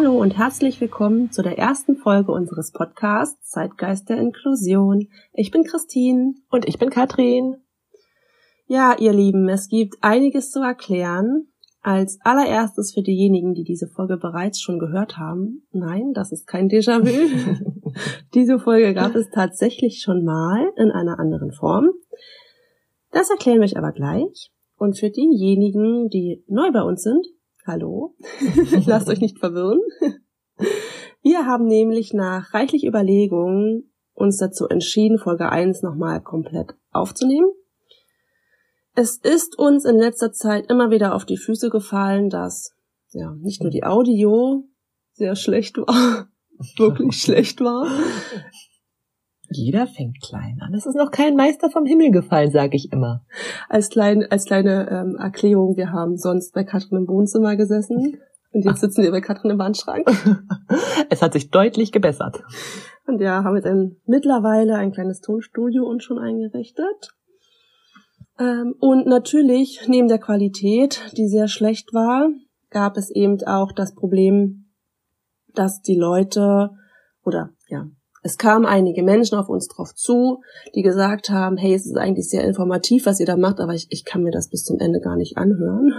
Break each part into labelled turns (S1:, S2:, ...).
S1: Hallo und herzlich willkommen zu der ersten Folge unseres Podcasts Zeitgeist der Inklusion. Ich bin Christine.
S2: Und ich bin Katrin.
S1: Ja, ihr Lieben, es gibt einiges zu erklären. Als allererstes für diejenigen, die diese Folge bereits schon gehört haben. Nein, das ist kein Déjà-vu. diese Folge gab es tatsächlich schon mal in einer anderen Form. Das erklären wir euch aber gleich. Und für diejenigen, die neu bei uns sind, Hallo. Lasst euch nicht verwirren. Wir haben nämlich nach reichlich Überlegungen uns dazu entschieden, Folge 1 nochmal komplett aufzunehmen. Es ist uns in letzter Zeit immer wieder auf die Füße gefallen, dass ja nicht nur die Audio sehr schlecht war, wirklich schlecht war,
S2: jeder fängt klein an. Es ist noch kein Meister vom Himmel gefallen, sage ich immer.
S1: Als, klein, als kleine ähm, Erklärung, wir haben sonst bei Katrin im Wohnzimmer gesessen und jetzt sitzen wir bei Katrin im Wandschrank.
S2: es hat sich deutlich gebessert.
S1: Und ja, haben jetzt ein, mittlerweile ein kleines Tonstudio uns schon eingerichtet. Ähm, und natürlich, neben der Qualität, die sehr schlecht war, gab es eben auch das Problem, dass die Leute oder ja, es kamen einige Menschen auf uns drauf zu, die gesagt haben, hey, es ist eigentlich sehr informativ, was ihr da macht, aber ich, ich kann mir das bis zum Ende gar nicht anhören.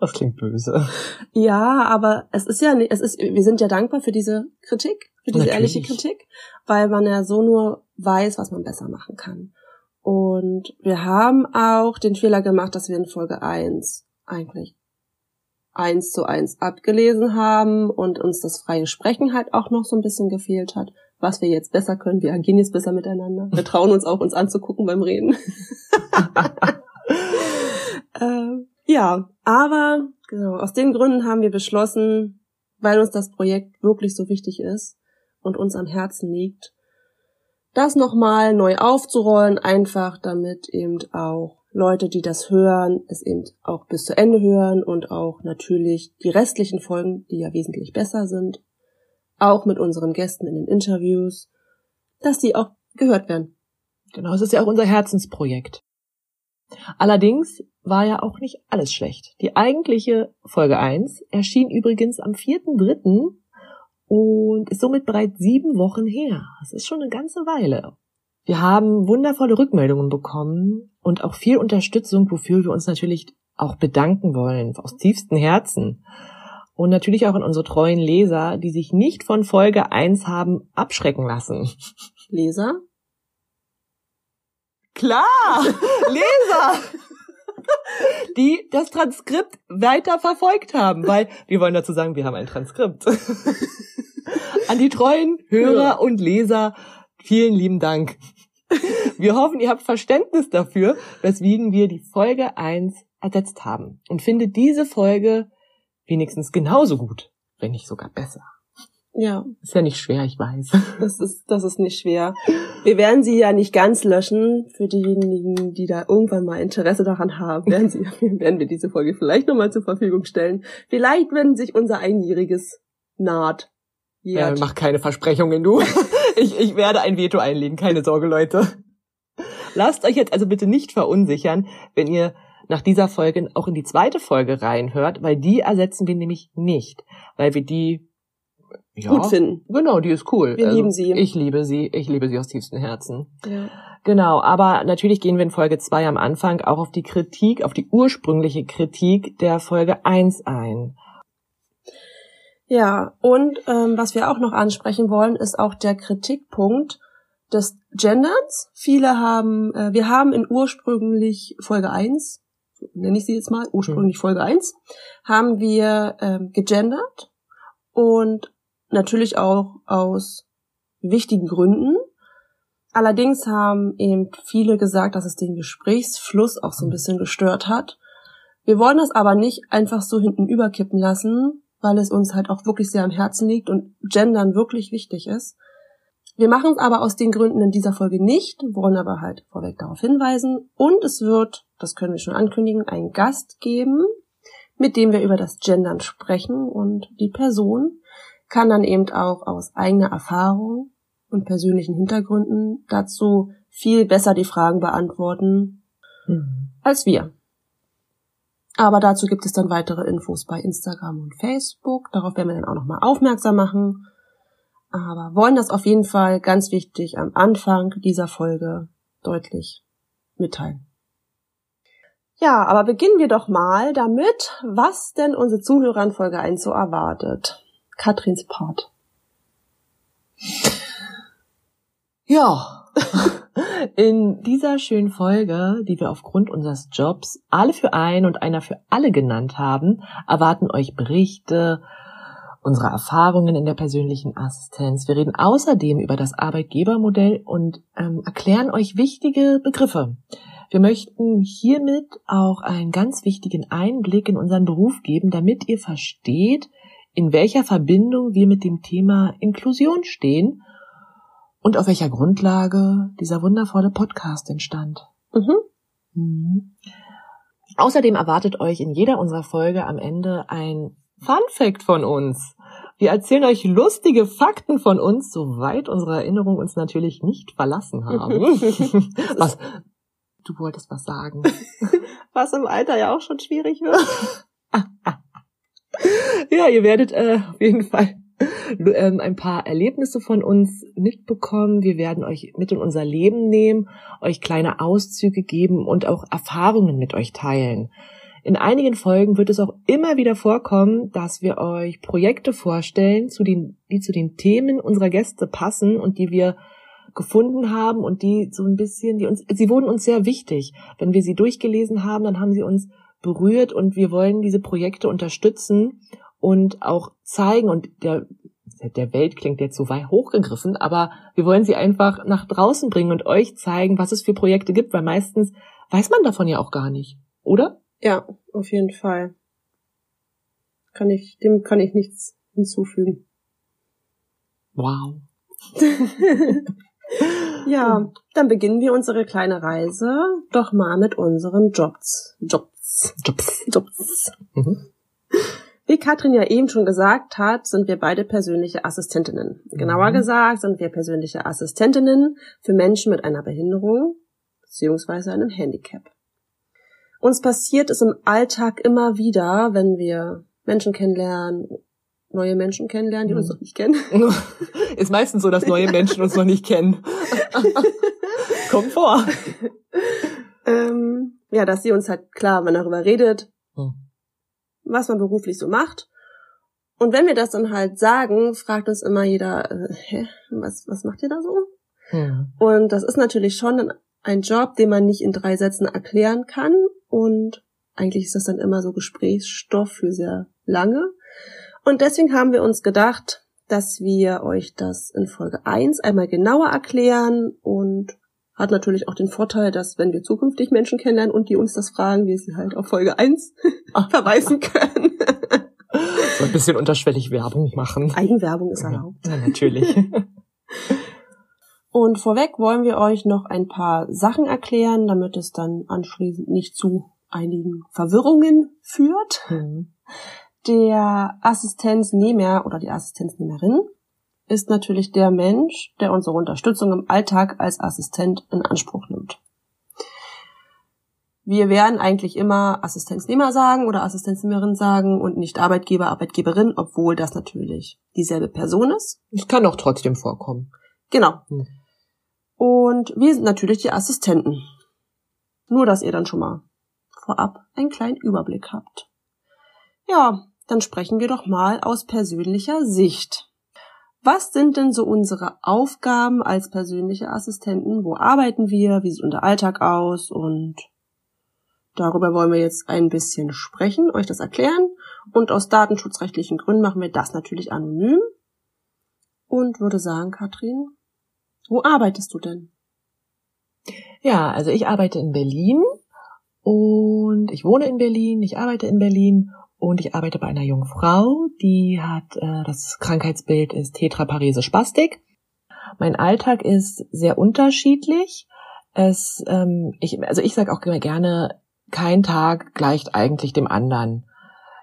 S2: Das klingt böse.
S1: Ja, aber es ist ja, es ist, wir sind ja dankbar für diese Kritik, für diese Natürlich. ehrliche Kritik, weil man ja so nur weiß, was man besser machen kann. Und wir haben auch den Fehler gemacht, dass wir in Folge 1 eigentlich eins zu eins abgelesen haben und uns das freie Sprechen halt auch noch so ein bisschen gefehlt hat, was wir jetzt besser können. Wir agieren jetzt besser miteinander. Wir trauen uns auch, uns anzugucken beim Reden. äh, ja, aber genau, aus den Gründen haben wir beschlossen, weil uns das Projekt wirklich so wichtig ist und uns am Herzen liegt, das nochmal neu aufzurollen, einfach damit eben auch Leute, die das hören, es eben auch bis zu Ende hören und auch natürlich die restlichen Folgen, die ja wesentlich besser sind, auch mit unseren Gästen in den Interviews, dass die auch gehört werden.
S2: Genau, es ist ja auch unser Herzensprojekt. Allerdings war ja auch nicht alles schlecht. Die eigentliche Folge 1 erschien übrigens am 4.3. und ist somit bereits sieben Wochen her. Das ist schon eine ganze Weile. Wir haben wundervolle Rückmeldungen bekommen und auch viel Unterstützung, wofür wir uns natürlich auch bedanken wollen, aus tiefstem Herzen. Und natürlich auch an unsere treuen Leser, die sich nicht von Folge 1 haben abschrecken lassen.
S1: Leser?
S2: Klar! Leser! die das Transkript weiter verfolgt haben, weil wir wollen dazu sagen, wir haben ein Transkript. An die treuen Hörer und Leser, vielen lieben Dank. Wir hoffen, ihr habt Verständnis dafür, weswegen wir die Folge 1 ersetzt haben und findet diese Folge wenigstens genauso gut, wenn nicht sogar besser.
S1: Ja.
S2: Ist ja nicht schwer, ich weiß.
S1: Das ist, das ist nicht schwer. Wir werden sie ja nicht ganz löschen. Für diejenigen, die da irgendwann mal Interesse daran haben, werden, sie, werden wir diese Folge vielleicht nochmal zur Verfügung stellen. Vielleicht, wenn sich unser Einjähriges naht.
S2: Ja, mach keine Versprechungen, du. ich, ich werde ein Veto einlegen, keine Sorge, Leute. Lasst euch jetzt also bitte nicht verunsichern, wenn ihr nach dieser Folge auch in die zweite Folge reinhört, weil die ersetzen wir nämlich nicht, weil wir die
S1: ja, gut finden.
S2: Genau, die ist cool.
S1: Wir also, lieben sie.
S2: Ich liebe sie, ich liebe sie aus tiefstem Herzen.
S1: Ja.
S2: Genau, aber natürlich gehen wir in Folge 2 am Anfang auch auf die Kritik, auf die ursprüngliche Kritik der Folge 1 ein.
S1: Ja, und ähm, was wir auch noch ansprechen wollen, ist auch der Kritikpunkt des Genderns. Viele haben, äh, wir haben in ursprünglich Folge 1, nenne ich sie jetzt mal, ursprünglich Folge 1, haben wir ähm, gegendert und natürlich auch aus wichtigen Gründen. Allerdings haben eben viele gesagt, dass es den Gesprächsfluss auch so ein bisschen gestört hat. Wir wollen das aber nicht einfach so hinten überkippen lassen, weil es uns halt auch wirklich sehr am Herzen liegt und Gendern wirklich wichtig ist. Wir machen es aber aus den Gründen in dieser Folge nicht, wollen aber halt vorweg darauf hinweisen. Und es wird, das können wir schon ankündigen, einen Gast geben, mit dem wir über das Gendern sprechen und die Person kann dann eben auch aus eigener Erfahrung und persönlichen Hintergründen dazu viel besser die Fragen beantworten mhm. als wir. Aber dazu gibt es dann weitere Infos bei Instagram und Facebook. Darauf werden wir dann auch nochmal aufmerksam machen. Aber wollen das auf jeden Fall ganz wichtig am Anfang dieser Folge deutlich mitteilen. Ja, aber beginnen wir doch mal damit, was denn unsere Zuhörer in Folge 1 so erwartet. Katrins Part.
S2: Ja. In dieser schönen Folge, die wir aufgrund unseres Jobs alle für ein und einer für alle genannt haben, erwarten euch Berichte, unsere Erfahrungen in der persönlichen Assistenz. Wir reden außerdem über das Arbeitgebermodell und ähm, erklären euch wichtige Begriffe. Wir möchten hiermit auch einen ganz wichtigen Einblick in unseren Beruf geben, damit ihr versteht, in welcher Verbindung wir mit dem Thema Inklusion stehen und auf welcher Grundlage dieser wundervolle Podcast entstand. Mhm. Mhm. Außerdem erwartet euch in jeder unserer Folge am Ende ein Fun Fact von uns. Wir erzählen euch lustige Fakten von uns, soweit unsere Erinnerungen uns natürlich nicht verlassen haben. was? Du wolltest was sagen.
S1: was im Alter ja auch schon schwierig wird.
S2: ja, ihr werdet äh, auf jeden Fall ähm, ein paar Erlebnisse von uns mitbekommen. Wir werden euch mit in unser Leben nehmen, euch kleine Auszüge geben und auch Erfahrungen mit euch teilen. In einigen Folgen wird es auch immer wieder vorkommen, dass wir euch Projekte vorstellen, zu den, die zu den Themen unserer Gäste passen und die wir gefunden haben und die so ein bisschen, die uns, sie wurden uns sehr wichtig. Wenn wir sie durchgelesen haben, dann haben sie uns berührt und wir wollen diese Projekte unterstützen und auch zeigen und der der Welt klingt jetzt so weit hochgegriffen, aber wir wollen sie einfach nach draußen bringen und euch zeigen, was es für Projekte gibt, weil meistens weiß man davon ja auch gar nicht, oder?
S1: Ja, auf jeden Fall. Kann ich, dem kann ich nichts hinzufügen.
S2: Wow.
S1: ja, dann beginnen wir unsere kleine Reise doch mal mit unseren Jobs. Jobs.
S2: Jobs.
S1: Jobs. Mhm. Wie Katrin ja eben schon gesagt hat, sind wir beide persönliche Assistentinnen. Genauer mhm. gesagt sind wir persönliche Assistentinnen für Menschen mit einer Behinderung beziehungsweise einem Handicap. Uns passiert es im Alltag immer wieder, wenn wir Menschen kennenlernen, neue Menschen kennenlernen, die mhm. uns noch nicht kennen.
S2: Ist meistens so, dass neue Menschen uns noch nicht kennen. Kommt vor.
S1: ähm, ja, dass sie uns halt klar, man darüber redet, mhm was man beruflich so macht. Und wenn wir das dann halt sagen, fragt uns immer jeder, äh, hä, was, was macht ihr da so? Ja. Und das ist natürlich schon ein Job, den man nicht in drei Sätzen erklären kann. Und eigentlich ist das dann immer so Gesprächsstoff für sehr lange. Und deswegen haben wir uns gedacht, dass wir euch das in Folge 1 einmal genauer erklären und hat natürlich auch den Vorteil, dass wenn wir zukünftig Menschen kennenlernen und die uns das fragen, wir sie halt auf Folge 1 verweisen können.
S2: so ein bisschen unterschwellig Werbung machen.
S1: Eigenwerbung ist erlaubt.
S2: Ja, natürlich.
S1: Und vorweg wollen wir euch noch ein paar Sachen erklären, damit es dann anschließend nicht zu einigen Verwirrungen führt. Mhm. Der Assistenznehmer oder die Assistenznehmerin ist natürlich der Mensch, der unsere Unterstützung im Alltag als Assistent in Anspruch nimmt. Wir werden eigentlich immer Assistenznehmer sagen oder Assistenznehmerin sagen und nicht Arbeitgeber, Arbeitgeberin, obwohl das natürlich dieselbe Person ist.
S2: Es kann auch trotzdem vorkommen.
S1: Genau. Hm. Und wir sind natürlich die Assistenten. Nur, dass ihr dann schon mal vorab einen kleinen Überblick habt. Ja, dann sprechen wir doch mal aus persönlicher Sicht. Was sind denn so unsere Aufgaben als persönliche Assistenten? Wo arbeiten wir? Wie sieht unser Alltag aus? Und darüber wollen wir jetzt ein bisschen sprechen, euch das erklären. Und aus datenschutzrechtlichen Gründen machen wir das natürlich anonym. und würde sagen, Katrin, wo arbeitest du denn?
S2: Ja, also ich arbeite in Berlin und ich wohne in Berlin, ich arbeite in Berlin und ich arbeite bei einer jungen Frau, die hat äh, das Krankheitsbild ist Tetraparese Spastik. Mein Alltag ist sehr unterschiedlich. Es, ähm, ich, also ich sage auch immer gerne, kein Tag gleicht eigentlich dem anderen.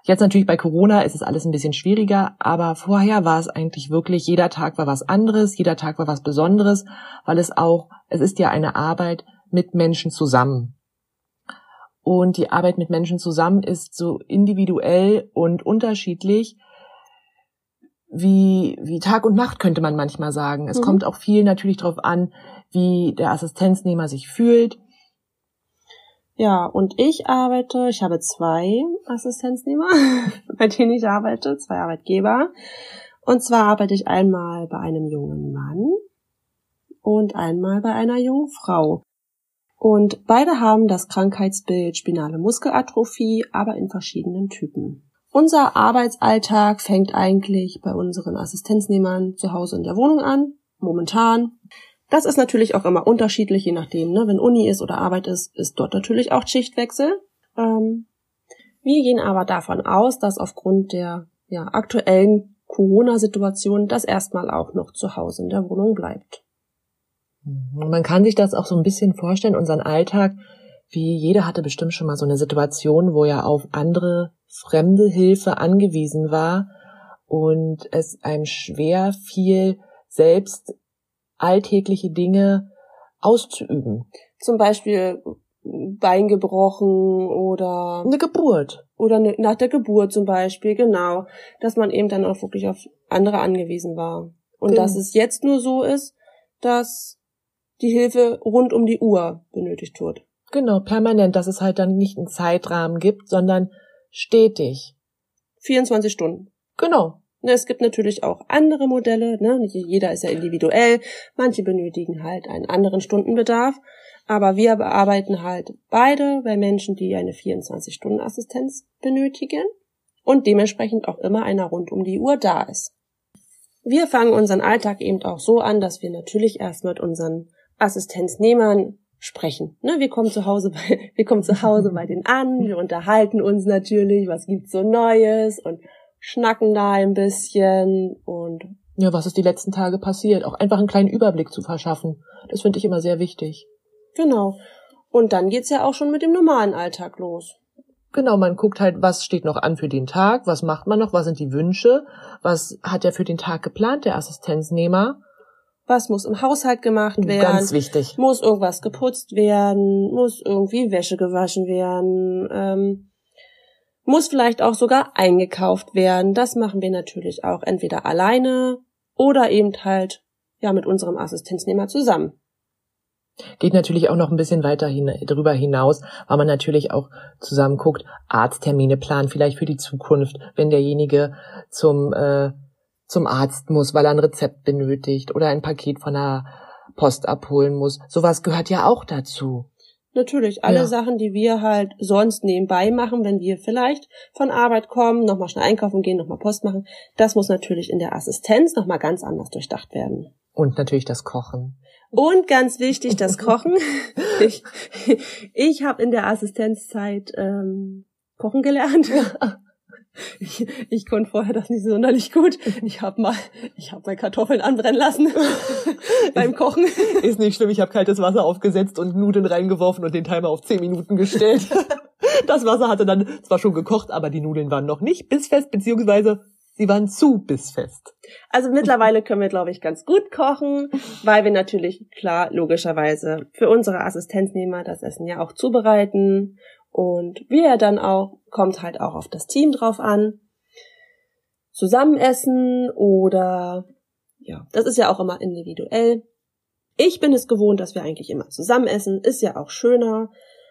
S2: Jetzt natürlich bei Corona ist es alles ein bisschen schwieriger, aber vorher war es eigentlich wirklich, jeder Tag war was anderes, jeder Tag war was Besonderes, weil es auch, es ist ja eine Arbeit mit Menschen zusammen. Und die Arbeit mit Menschen zusammen ist so individuell und unterschiedlich wie, wie Tag und Nacht könnte man manchmal sagen. Es mhm. kommt auch viel natürlich darauf an, wie der Assistenznehmer sich fühlt.
S1: Ja, und ich arbeite, ich habe zwei Assistenznehmer, bei denen ich arbeite, zwei Arbeitgeber. Und zwar arbeite ich einmal bei einem jungen Mann und einmal bei einer jungen Frau. Und beide haben das Krankheitsbild spinale Muskelatrophie, aber in verschiedenen Typen. Unser Arbeitsalltag fängt eigentlich bei unseren Assistenznehmern zu Hause in der Wohnung an, momentan. Das ist natürlich auch immer unterschiedlich, je nachdem, ne? wenn Uni ist oder Arbeit ist, ist dort natürlich auch Schichtwechsel. Ähm, wir gehen aber davon aus, dass aufgrund der ja, aktuellen Corona-Situation das erstmal auch noch zu Hause in der Wohnung bleibt.
S2: Man kann sich das auch so ein bisschen vorstellen, unseren Alltag, wie jeder hatte bestimmt schon mal so eine Situation, wo er auf andere fremde Hilfe angewiesen war und es einem schwer fiel, selbst alltägliche Dinge auszuüben.
S1: Zum Beispiel Bein gebrochen oder
S2: eine Geburt.
S1: Oder eine, nach der Geburt zum Beispiel, genau. Dass man eben dann auch wirklich auf andere angewiesen war. Und genau. dass es jetzt nur so ist, dass die Hilfe rund um die Uhr benötigt wird.
S2: Genau, permanent, dass es halt dann nicht einen Zeitrahmen gibt, sondern stetig.
S1: 24 Stunden.
S2: Genau.
S1: Ne, es gibt natürlich auch andere Modelle, ne? jeder ist ja individuell, manche benötigen halt einen anderen Stundenbedarf, aber wir bearbeiten halt beide bei Menschen, die eine 24-Stunden-Assistenz benötigen und dementsprechend auch immer einer rund um die Uhr da ist. Wir fangen unseren Alltag eben auch so an, dass wir natürlich erst mit unseren Assistenznehmern sprechen. Ne, wir kommen zu Hause bei, wir kommen zu Hause bei denen an, wir unterhalten uns natürlich, was gibt's so Neues und schnacken da ein bisschen und
S2: ja, was ist die letzten Tage passiert? Auch einfach einen kleinen Überblick zu verschaffen. Das finde ich immer sehr wichtig.
S1: Genau. Und dann geht's ja auch schon mit dem normalen Alltag los.
S2: Genau, man guckt halt, was steht noch an für den Tag, was macht man noch, was sind die Wünsche, was hat er für den Tag geplant, der Assistenznehmer.
S1: Was muss im Haushalt gemacht werden?
S2: Ganz wichtig.
S1: Muss irgendwas geputzt werden? Muss irgendwie Wäsche gewaschen werden? Ähm, muss vielleicht auch sogar eingekauft werden. Das machen wir natürlich auch entweder alleine oder eben halt ja mit unserem Assistenznehmer zusammen.
S2: Geht natürlich auch noch ein bisschen weiter hin, drüber hinaus, weil man natürlich auch zusammen guckt, Arzttermine planen, vielleicht für die Zukunft, wenn derjenige zum, äh, zum Arzt muss, weil er ein Rezept benötigt oder ein Paket von der Post abholen muss. Sowas gehört ja auch dazu.
S1: Natürlich, alle ja. Sachen, die wir halt sonst nebenbei machen, wenn wir vielleicht von Arbeit kommen, nochmal schnell einkaufen gehen, nochmal Post machen, das muss natürlich in der Assistenz nochmal ganz anders durchdacht werden.
S2: Und natürlich das Kochen.
S1: Und ganz wichtig, das Kochen. ich ich habe in der Assistenzzeit ähm, Kochen gelernt. Ich, ich konnte vorher das nicht sonderlich gut. Ich habe mal, ich habe mal Kartoffeln anbrennen lassen beim Kochen.
S2: Ist nicht schlimm. Ich habe kaltes Wasser aufgesetzt und Nudeln reingeworfen und den Timer auf zehn Minuten gestellt. Das Wasser hatte dann zwar schon gekocht, aber die Nudeln waren noch nicht bissfest, beziehungsweise sie waren zu bissfest.
S1: Also mittlerweile können wir, glaube ich, ganz gut kochen, weil wir natürlich, klar, logischerweise für unsere Assistenznehmer das Essen ja auch zubereiten und wie er dann auch, kommt halt auch auf das Team drauf an. Zusammen essen oder, ja, das ist ja auch immer individuell. Ich bin es gewohnt, dass wir eigentlich immer zusammen essen, ist ja auch schöner.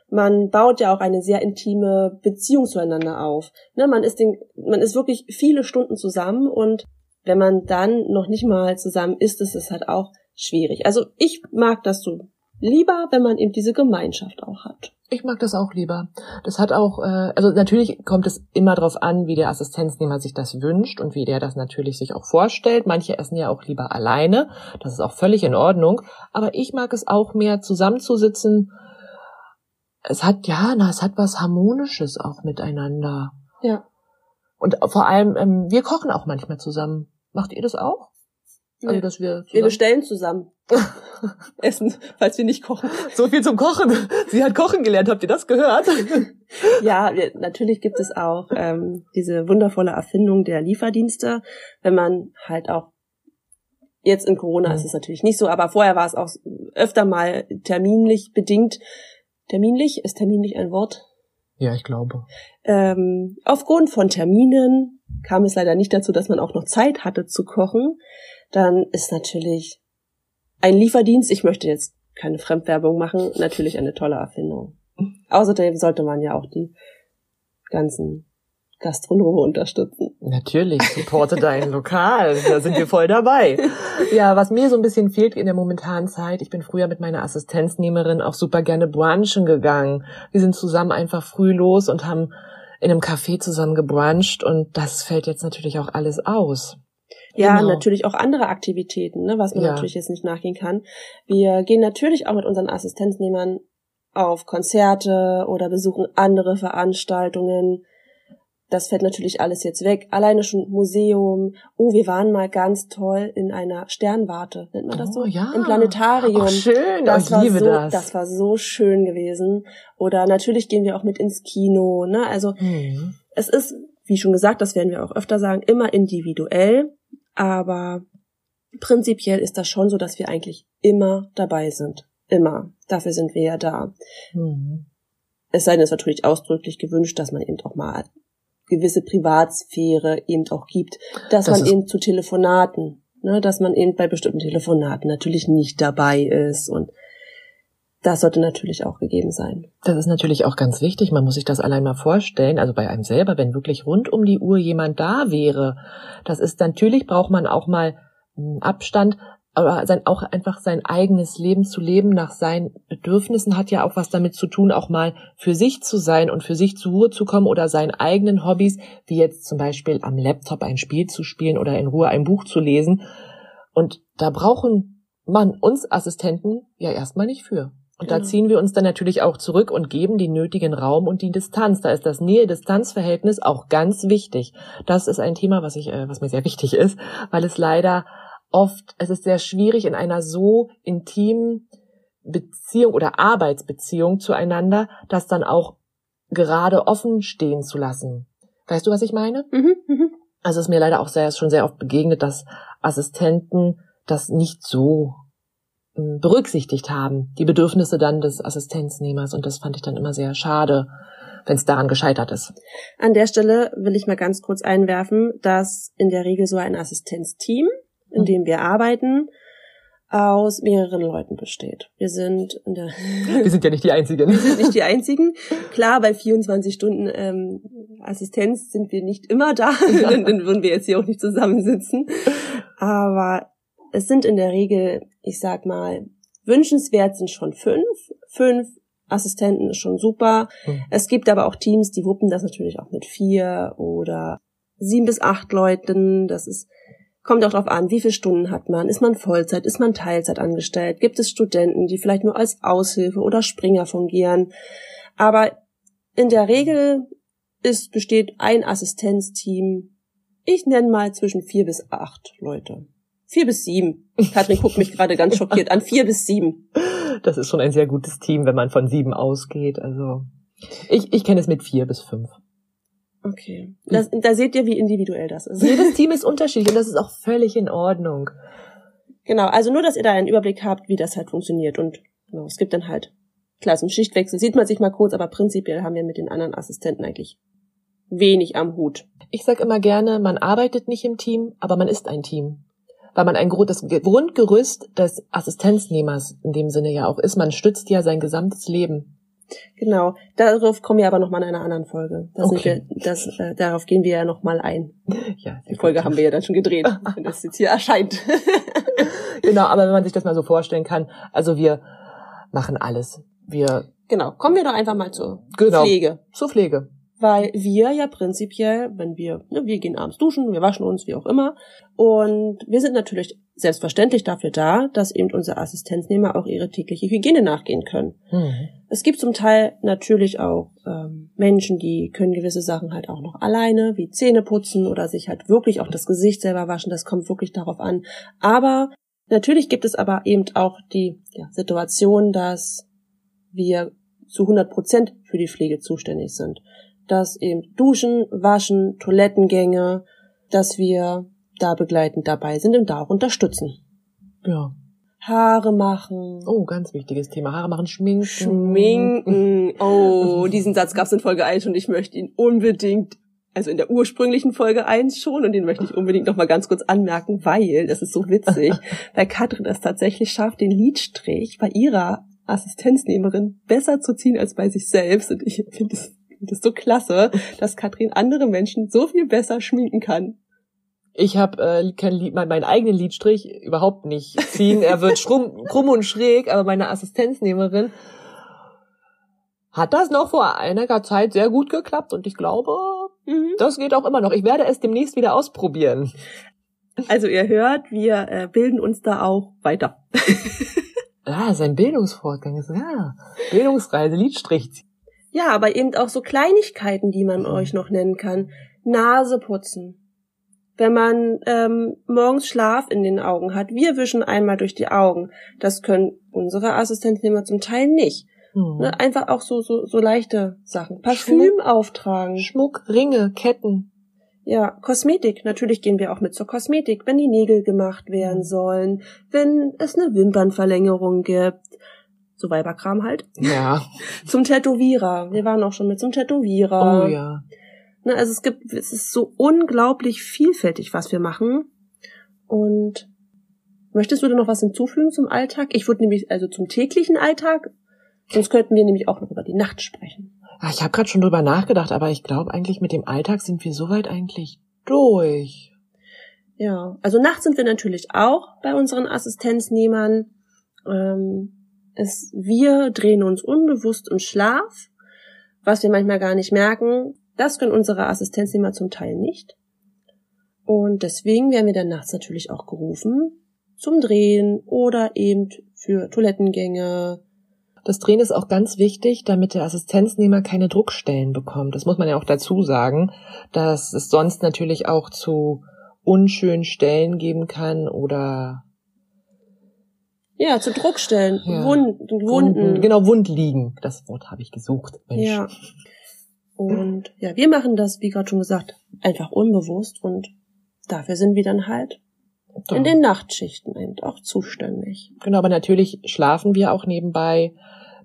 S1: Man baut ja auch eine sehr intime Beziehung zueinander auf. Ne, man ist den, man ist wirklich viele Stunden zusammen und wenn man dann noch nicht mal zusammen ist, ist es halt auch schwierig. Also ich mag das so lieber, wenn man eben diese Gemeinschaft auch hat.
S2: Ich mag das auch lieber. Das hat auch, äh, also natürlich kommt es immer darauf an, wie der Assistenznehmer sich das wünscht und wie der das natürlich sich auch vorstellt. Manche essen ja auch lieber alleine. Das ist auch völlig in Ordnung. Aber ich mag es auch mehr zusammenzusitzen. Es hat, ja, na, es hat was Harmonisches auch miteinander.
S1: Ja.
S2: Und vor allem, ähm, wir kochen auch manchmal zusammen. Macht ihr das auch? Also, dass wir,
S1: wir bestellen zusammen. Essen, falls wir nicht kochen.
S2: So viel zum Kochen. Sie hat kochen gelernt, habt ihr das gehört?
S1: ja, wir, natürlich gibt es auch ähm, diese wundervolle Erfindung der Lieferdienste, wenn man halt auch jetzt in Corona mhm. ist es natürlich nicht so, aber vorher war es auch öfter mal terminlich bedingt. Terminlich ist terminlich ein Wort?
S2: Ja, ich glaube.
S1: Ähm, aufgrund von Terminen kam es leider nicht dazu, dass man auch noch Zeit hatte zu kochen. Dann ist natürlich ein Lieferdienst, ich möchte jetzt keine Fremdwerbung machen, natürlich eine tolle Erfindung. Außerdem sollte man ja auch die ganzen Gastronome unterstützen.
S2: Natürlich, supporte dein Lokal, da sind wir voll dabei. Ja, was mir so ein bisschen fehlt in der momentanen Zeit, ich bin früher mit meiner Assistenznehmerin auch super gerne brunchen gegangen. Wir sind zusammen einfach früh los und haben in einem Café zusammen gebruncht und das fällt jetzt natürlich auch alles aus.
S1: Ja, genau. natürlich auch andere Aktivitäten, ne, was man ja. natürlich jetzt nicht nachgehen kann. Wir gehen natürlich auch mit unseren Assistenznehmern auf Konzerte oder besuchen andere Veranstaltungen. Das fällt natürlich alles jetzt weg. Alleine schon Museum. Oh, wir waren mal ganz toll in einer Sternwarte, nennt man das
S2: oh,
S1: so?
S2: Ja.
S1: Im Planetarium.
S2: Oh, schön,
S1: das
S2: ich
S1: war
S2: liebe
S1: so,
S2: das.
S1: Das war so schön gewesen. Oder natürlich gehen wir auch mit ins Kino. Ne? Also
S2: mhm.
S1: es ist, wie schon gesagt, das werden wir auch öfter sagen, immer individuell. Aber prinzipiell ist das schon so, dass wir eigentlich immer dabei sind. Immer. Dafür sind wir ja da.
S2: Mhm.
S1: Es sei denn, es ist natürlich ausdrücklich gewünscht, dass man eben auch mal gewisse Privatsphäre eben auch gibt, dass das man eben zu Telefonaten, ne, dass man eben bei bestimmten Telefonaten natürlich nicht dabei ist und das sollte natürlich auch gegeben sein.
S2: Das ist natürlich auch ganz wichtig. Man muss sich das allein mal vorstellen. Also bei einem selber, wenn wirklich rund um die Uhr jemand da wäre, das ist natürlich braucht man auch mal Abstand, aber sein, auch einfach sein eigenes Leben zu leben nach seinen Bedürfnissen hat ja auch was damit zu tun, auch mal für sich zu sein und für sich zur Ruhe zu kommen oder seinen eigenen Hobbys, wie jetzt zum Beispiel am Laptop ein Spiel zu spielen oder in Ruhe ein Buch zu lesen. Und da brauchen man uns Assistenten ja erstmal nicht für. Und genau. da ziehen wir uns dann natürlich auch zurück und geben den nötigen Raum und die Distanz. Da ist das Nähe-Distanz-Verhältnis auch ganz wichtig. Das ist ein Thema, was ich, äh, was mir sehr wichtig ist, weil es leider oft, es ist sehr schwierig in einer so intimen Beziehung oder Arbeitsbeziehung zueinander, das dann auch gerade offen stehen zu lassen. Weißt du, was ich meine?
S1: Mhm, mh.
S2: Also es ist mir leider auch sehr, schon sehr oft begegnet, dass Assistenten das nicht so berücksichtigt haben, die Bedürfnisse dann des Assistenznehmers. Und das fand ich dann immer sehr schade, wenn es daran gescheitert ist.
S1: An der Stelle will ich mal ganz kurz einwerfen, dass in der Regel so ein Assistenzteam, in mhm. dem wir arbeiten, aus mehreren Leuten besteht. Wir sind in der
S2: Wir sind ja nicht die Einzigen.
S1: Wir sind nicht die Einzigen. Klar, bei 24 Stunden ähm, Assistenz sind wir nicht immer da, ja. dann würden wir jetzt hier auch nicht zusammensitzen. Aber es sind in der Regel, ich sag mal, wünschenswert sind schon fünf. Fünf Assistenten ist schon super. Mhm. Es gibt aber auch Teams, die wuppen das natürlich auch mit vier oder sieben bis acht Leuten. Das ist, kommt auch darauf an, wie viele Stunden hat man. Ist man Vollzeit? Ist man Teilzeit angestellt? Gibt es Studenten, die vielleicht nur als Aushilfe oder Springer fungieren? Aber in der Regel ist, besteht ein Assistenzteam, ich nenne mal zwischen vier bis acht Leute. Vier bis sieben. Katrin guckt mich gerade ganz schockiert an. Vier bis sieben.
S2: Das ist schon ein sehr gutes Team, wenn man von sieben ausgeht. Also ich, ich kenne es mit vier bis fünf.
S1: Okay. Das, da seht ihr, wie individuell das ist.
S2: Jedes Team ist unterschiedlich und das ist auch völlig in Ordnung.
S1: Genau, also nur, dass ihr da einen Überblick habt, wie das halt funktioniert. Und genau, es gibt dann halt, klar, zum Schichtwechsel sieht man sich mal kurz, aber prinzipiell haben wir mit den anderen Assistenten eigentlich wenig am Hut.
S2: Ich sag immer gerne, man arbeitet nicht im Team, aber man ist ein Team weil man ein das Grundgerüst des Assistenznehmers in dem Sinne ja auch ist. Man stützt ja sein gesamtes Leben.
S1: Genau, darauf kommen wir aber nochmal in einer anderen Folge. Das okay. wir, das, äh, darauf gehen wir ja nochmal ein.
S2: Ja,
S1: Die Folge gut. haben wir ja dann schon gedreht, wenn das jetzt hier erscheint.
S2: genau, aber wenn man sich das mal so vorstellen kann, also wir machen alles. Wir
S1: Genau, kommen wir doch einfach mal zur
S2: Genau.
S1: Pflege.
S2: zur Pflege.
S1: Weil wir ja prinzipiell, wenn wir, ne, wir gehen abends duschen, wir waschen uns, wie auch immer. Und wir sind natürlich selbstverständlich dafür da, dass eben unsere Assistenznehmer auch ihre tägliche Hygiene nachgehen können.
S2: Mhm.
S1: Es gibt zum Teil natürlich auch ähm, Menschen, die können gewisse Sachen halt auch noch alleine, wie Zähne putzen oder sich halt wirklich auch das Gesicht selber waschen. Das kommt wirklich darauf an. Aber natürlich gibt es aber eben auch die ja, Situation, dass wir zu 100 Prozent für die Pflege zuständig sind. Dass eben Duschen, Waschen, Toilettengänge, dass wir da begleitend dabei sind und da auch unterstützen.
S2: Ja.
S1: Haare machen.
S2: Oh, ganz wichtiges Thema. Haare machen, schminken.
S1: Schminken. Oh, diesen Satz gab's in Folge 1 und ich möchte ihn unbedingt, also in der ursprünglichen Folge 1 schon, und den möchte ich unbedingt noch mal ganz kurz anmerken, weil, das ist so witzig, weil Katrin es tatsächlich schafft, den Lidstrich bei ihrer Assistenznehmerin besser zu ziehen als bei sich selbst. Und ich finde es find es so klasse, dass Katrin andere Menschen so viel besser schminken kann.
S2: Ich habe äh, kein Lied, mein, meinen eigenen Lidstrich überhaupt nicht ziehen. Er wird schrumm, krumm und schräg, aber meine Assistenznehmerin hat das noch vor einiger Zeit sehr gut geklappt und ich glaube,
S1: Mhm.
S2: das geht auch immer noch. Ich werde es demnächst wieder ausprobieren.
S1: Also ihr hört, wir äh, bilden uns da auch weiter.
S2: Ah, sein Bildungsvorgang ist ja Bildungsreise, Lidstrich.
S1: Ja, aber eben auch so Kleinigkeiten, die man euch noch nennen kann. Nase putzen. Wenn man ähm, morgens Schlaf in den Augen hat, wir wischen einmal durch die Augen. Das können unsere Assistenznehmer zum Teil nicht.
S2: Hm.
S1: Ne? Einfach auch so, so, so leichte Sachen. Parfüm auftragen.
S2: Schmuck, Ringe, Ketten.
S1: Ja, Kosmetik. Natürlich gehen wir auch mit zur Kosmetik, wenn die Nägel gemacht werden sollen, wenn es eine Wimpernverlängerung gibt. So Weiberkram halt.
S2: Ja.
S1: Zum Tätowierer. Wir waren auch schon mit zum Tätowierer.
S2: Oh ja.
S1: Ne, also es gibt, es ist so unglaublich vielfältig, was wir machen. Und möchtest du da noch was hinzufügen zum Alltag? Ich würde nämlich, also zum täglichen Alltag, sonst könnten wir nämlich auch noch über die Nacht sprechen.
S2: Ah, Ich habe gerade schon drüber nachgedacht, aber ich glaube eigentlich mit dem Alltag sind wir soweit eigentlich durch.
S1: Ja, also nachts sind wir natürlich auch bei unseren Assistenznehmern. Ähm, es, wir drehen uns unbewusst im Schlaf, was wir manchmal gar nicht merken. Das können unsere Assistenznehmer zum Teil nicht. Und deswegen werden wir dann nachts natürlich auch gerufen zum Drehen oder eben für Toilettengänge.
S2: Das Drehen ist auch ganz wichtig, damit der Assistenznehmer keine Druckstellen bekommt. Das muss man ja auch dazu sagen, dass es sonst natürlich auch zu unschönen Stellen geben kann oder
S1: Ja, zu Druckstellen,
S2: Ja.
S1: Wunden, Wunden.
S2: Genau, Wundliegen. Das Wort habe ich gesucht. Mensch.
S1: Ja. Und ja, wir machen das, wie gerade schon gesagt, einfach unbewusst und dafür sind wir dann halt
S2: Doch.
S1: in den Nachtschichten eben auch zuständig.
S2: Genau, aber natürlich schlafen wir auch nebenbei,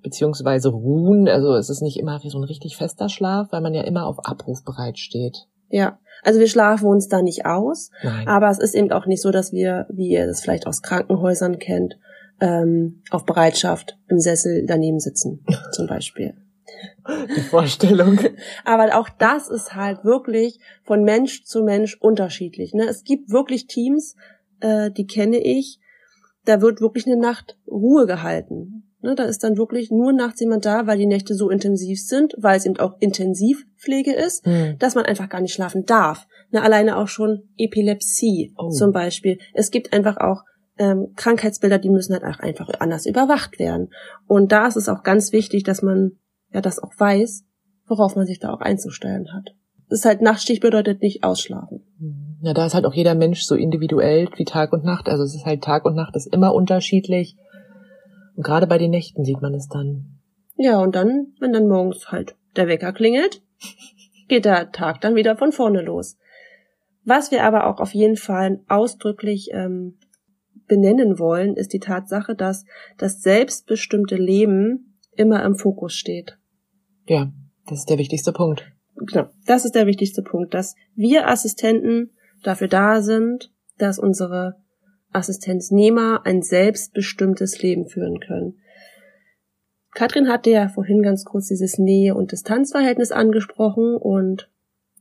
S2: beziehungsweise ruhen. Also es ist nicht immer so ein richtig fester Schlaf, weil man ja immer auf Abruf bereit steht.
S1: Ja, also wir schlafen uns da nicht aus,
S2: Nein.
S1: aber es ist eben auch nicht so, dass wir, wie ihr das vielleicht aus Krankenhäusern kennt, ähm, auf Bereitschaft im Sessel daneben sitzen, zum Beispiel.
S2: Die Vorstellung.
S1: Aber auch das ist halt wirklich von Mensch zu Mensch unterschiedlich. Ne? Es gibt wirklich Teams, äh, die kenne ich, da wird wirklich eine Nacht Ruhe gehalten. Ne? Da ist dann wirklich nur nachts jemand da, weil die Nächte so intensiv sind, weil es eben auch Intensivpflege ist,
S2: Hm.
S1: dass man einfach gar nicht schlafen darf. Ne? Alleine auch schon Epilepsie
S2: Oh.
S1: zum Beispiel. Es gibt einfach auch ähm, Krankheitsbilder, die müssen halt auch einfach anders überwacht werden. Und da ist es auch ganz wichtig, dass man ja das auch weiß, worauf man sich da auch einzustellen hat. Es ist halt Nachtstich bedeutet nicht ausschlafen.
S2: Ja, da ist halt auch jeder Mensch so individuell wie Tag und Nacht. Also es ist halt Tag und Nacht ist immer unterschiedlich. Und gerade bei den Nächten sieht man es dann.
S1: Ja, und dann, wenn dann morgens halt der Wecker klingelt, geht der Tag dann wieder von vorne los. Was wir aber auch auf jeden Fall ausdrücklich ähm, benennen wollen, ist die Tatsache, dass das selbstbestimmte Leben immer im Fokus steht.
S2: Ja, das ist der wichtigste Punkt.
S1: Genau, das ist der wichtigste Punkt, dass wir Assistenten dafür da sind, dass unsere Assistenznehmer ein selbstbestimmtes Leben führen können. Katrin hatte ja vorhin ganz kurz dieses Nähe- und Distanzverhältnis angesprochen und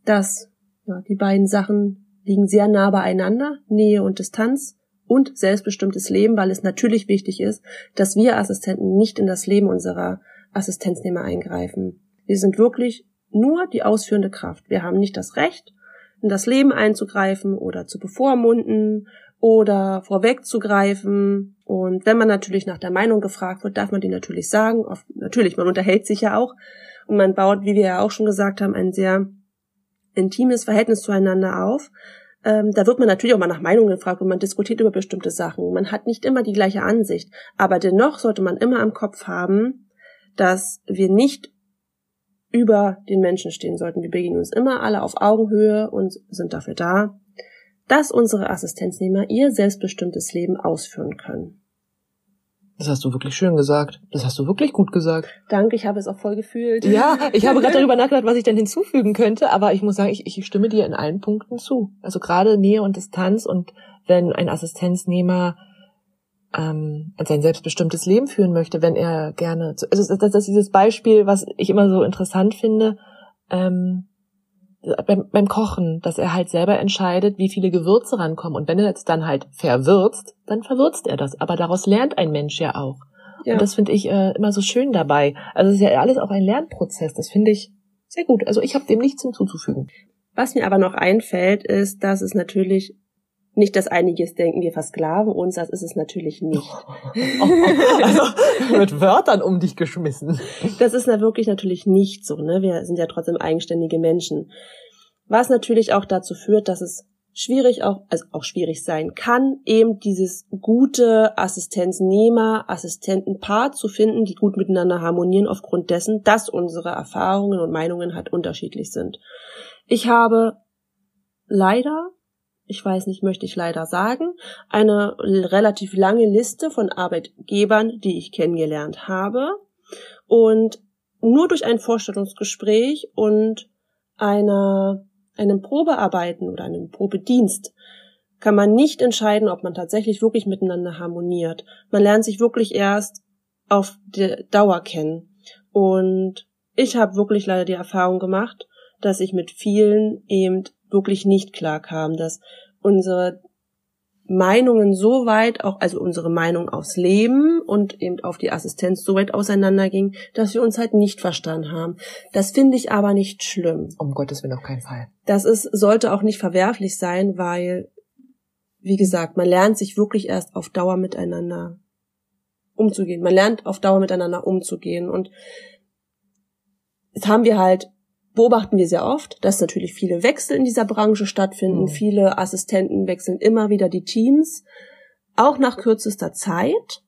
S1: das, ja, die beiden Sachen liegen sehr nah beieinander, Nähe und Distanz. und selbstbestimmtes Leben, weil es natürlich wichtig ist, dass wir Assistenten nicht in das Leben unserer Assistenznehmer eingreifen. Wir sind wirklich nur die ausführende Kraft. Wir haben nicht das Recht, in das Leben einzugreifen oder zu bevormunden oder vorwegzugreifen. Und wenn man natürlich nach der Meinung gefragt wird, darf man die natürlich sagen. Oft, natürlich, man unterhält sich ja auch und man baut, wie wir ja auch schon gesagt haben, ein sehr intimes Verhältnis zueinander auf. Ähm, da wird man natürlich auch mal nach Meinungen gefragt und man diskutiert über bestimmte Sachen. Man hat nicht immer die gleiche Ansicht, aber dennoch sollte man immer am Kopf haben, dass wir nicht über den Menschen stehen sollten. Wir begegnen uns immer alle auf Augenhöhe und sind dafür da, dass unsere Assistenznehmer ihr selbstbestimmtes Leben ausführen können.
S2: Das hast du wirklich schön gesagt. Das hast du wirklich gut gesagt.
S1: Danke, ich habe es auch voll gefühlt.
S2: Ja, ich habe gerade darüber nachgedacht, was ich denn hinzufügen könnte, aber ich muss sagen, ich, ich stimme dir in allen Punkten zu. Also gerade Nähe und Distanz und wenn ein Assistenznehmer ähm, sein selbstbestimmtes Leben führen möchte, wenn er gerne, also das, ist dieses Beispiel, was ich immer so interessant finde, ähm, beim, beim Kochen, dass er halt selber entscheidet, wie viele Gewürze rankommen. Und wenn er jetzt dann halt verwürzt, dann verwürzt er das. Aber daraus lernt ein Mensch ja auch. Ja. Und das finde ich äh, immer so schön dabei. Also es ist ja alles auch ein Lernprozess. Das finde ich sehr gut. Also ich habe dem nichts hinzuzufügen.
S1: Was mir aber noch einfällt, ist, dass es natürlich nicht, dass einiges denken, wir versklaven uns, das ist es natürlich nicht.
S2: also, mit Wörtern um dich geschmissen.
S1: Das ist na wirklich natürlich nicht so, ne? Wir sind ja trotzdem eigenständige Menschen. Was natürlich auch dazu führt, dass es schwierig auch, also auch schwierig sein kann, eben dieses gute Assistenznehmer, Assistentenpaar zu finden, die gut miteinander harmonieren, aufgrund dessen, dass unsere Erfahrungen und Meinungen halt unterschiedlich sind. Ich habe leider ich weiß nicht, möchte ich leider sagen, eine relativ lange Liste von Arbeitgebern, die ich kennengelernt habe. Und nur durch ein Vorstellungsgespräch und einer, einem Probearbeiten oder einem Probedienst kann man nicht entscheiden, ob man tatsächlich wirklich miteinander harmoniert. Man lernt sich wirklich erst auf die Dauer kennen. Und ich habe wirklich leider die Erfahrung gemacht, dass ich mit vielen eben wirklich nicht klar kam, dass unsere Meinungen so weit auch, also unsere Meinung aufs Leben und eben auf die Assistenz so weit auseinanderging, dass wir uns halt nicht verstanden haben. Das finde ich aber nicht schlimm.
S2: Um Gottes Willen auf keinen Fall.
S1: Das ist, sollte auch nicht verwerflich sein, weil, wie gesagt, man lernt sich wirklich erst auf Dauer miteinander umzugehen. Man lernt auf Dauer miteinander umzugehen und jetzt haben wir halt beobachten wir sehr oft, dass natürlich viele Wechsel in dieser Branche stattfinden. Mhm. Viele Assistenten wechseln immer wieder die Teams, auch nach kürzester Zeit.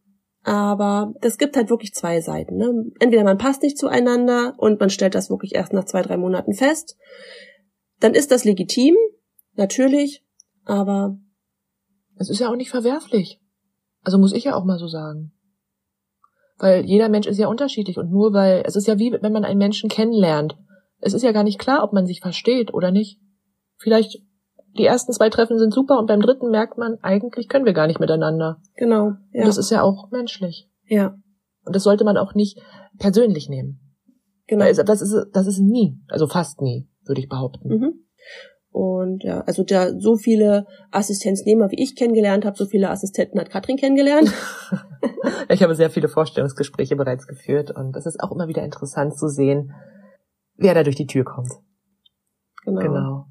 S1: Aber das gibt halt wirklich zwei Seiten. Ne? Entweder man passt nicht zueinander und man stellt das wirklich erst nach zwei, drei Monaten fest. Dann ist das legitim, natürlich, aber.
S2: Es ist ja auch nicht verwerflich. Also muss ich ja auch mal so sagen. Weil jeder Mensch ist ja unterschiedlich und nur weil, es ist ja wie wenn man einen Menschen kennenlernt es ist ja gar nicht klar, ob man sich versteht oder nicht. Vielleicht die ersten zwei Treffen sind super und beim dritten merkt man, eigentlich können wir gar nicht miteinander.
S1: Genau.
S2: Ja. Und das ist ja auch menschlich.
S1: Ja.
S2: Und das sollte man auch nicht persönlich nehmen. Genau. Weil das ist, das ist nie, also fast nie, würde ich behaupten.
S1: Mhm. Und ja, also da so viele Assistenznehmer, wie ich kennengelernt habe, so viele Assistenten hat Katrin kennengelernt.
S2: ich habe sehr viele Vorstellungsgespräche bereits geführt und das ist auch immer wieder interessant zu sehen, wer da durch die Tür kommt.
S1: Genau. genau.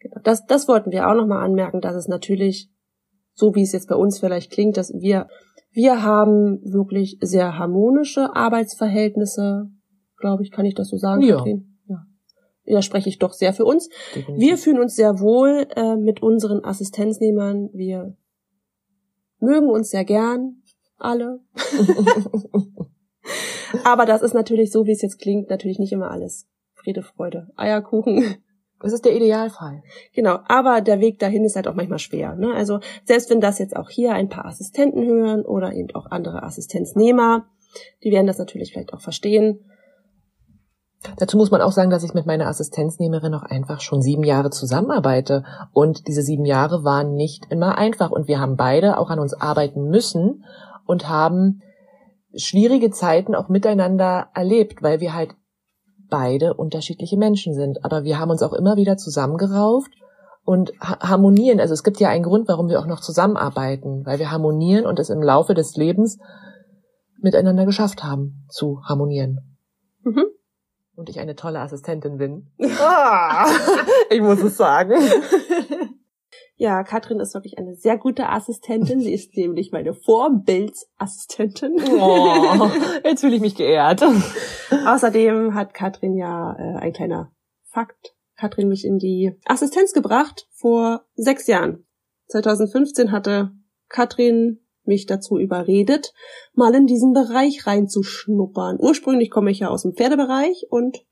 S1: genau. Das, das wollten wir auch nochmal anmerken, dass es natürlich, so wie es jetzt bei uns vielleicht klingt, dass wir, wir haben wirklich sehr harmonische Arbeitsverhältnisse, glaube ich, kann ich das so sagen,
S2: ja. Ja.
S1: Da spreche ich doch sehr für uns. Definitiv. Wir fühlen uns sehr wohl äh, mit unseren Assistenznehmern. Wir mögen uns sehr gern, alle. Aber das ist natürlich so, wie es jetzt klingt, natürlich nicht immer alles. Friede, Freude, Eierkuchen.
S2: Das ist der Idealfall.
S1: Genau, aber der Weg dahin ist halt auch manchmal schwer. Ne? Also selbst wenn das jetzt auch hier ein paar Assistenten hören oder eben auch andere Assistenznehmer, die werden das natürlich vielleicht auch verstehen.
S2: Dazu muss man auch sagen, dass ich mit meiner Assistenznehmerin auch einfach schon sieben Jahre zusammenarbeite. Und diese sieben Jahre waren nicht immer einfach. Und wir haben beide auch an uns arbeiten müssen und haben schwierige Zeiten auch miteinander erlebt, weil wir halt beide unterschiedliche Menschen sind. Aber wir haben uns auch immer wieder zusammengerauft und harmonieren. Also es gibt ja einen Grund, warum wir auch noch zusammenarbeiten, weil wir harmonieren und es im Laufe des Lebens miteinander geschafft haben, zu harmonieren. Mhm. Und ich eine tolle Assistentin bin. Ah, ich muss es sagen.
S1: Ja, Katrin ist wirklich eine sehr gute Assistentin. Sie ist nämlich meine Vorbildsassistentin.
S2: Oh, jetzt fühle ich mich geehrt.
S1: Außerdem hat Katrin ja äh, ein kleiner Fakt Katrin mich in die Assistenz gebracht vor sechs Jahren. 2015 hatte Katrin mich dazu überredet, mal in diesen Bereich reinzuschnuppern. Ursprünglich komme ich ja aus dem Pferdebereich und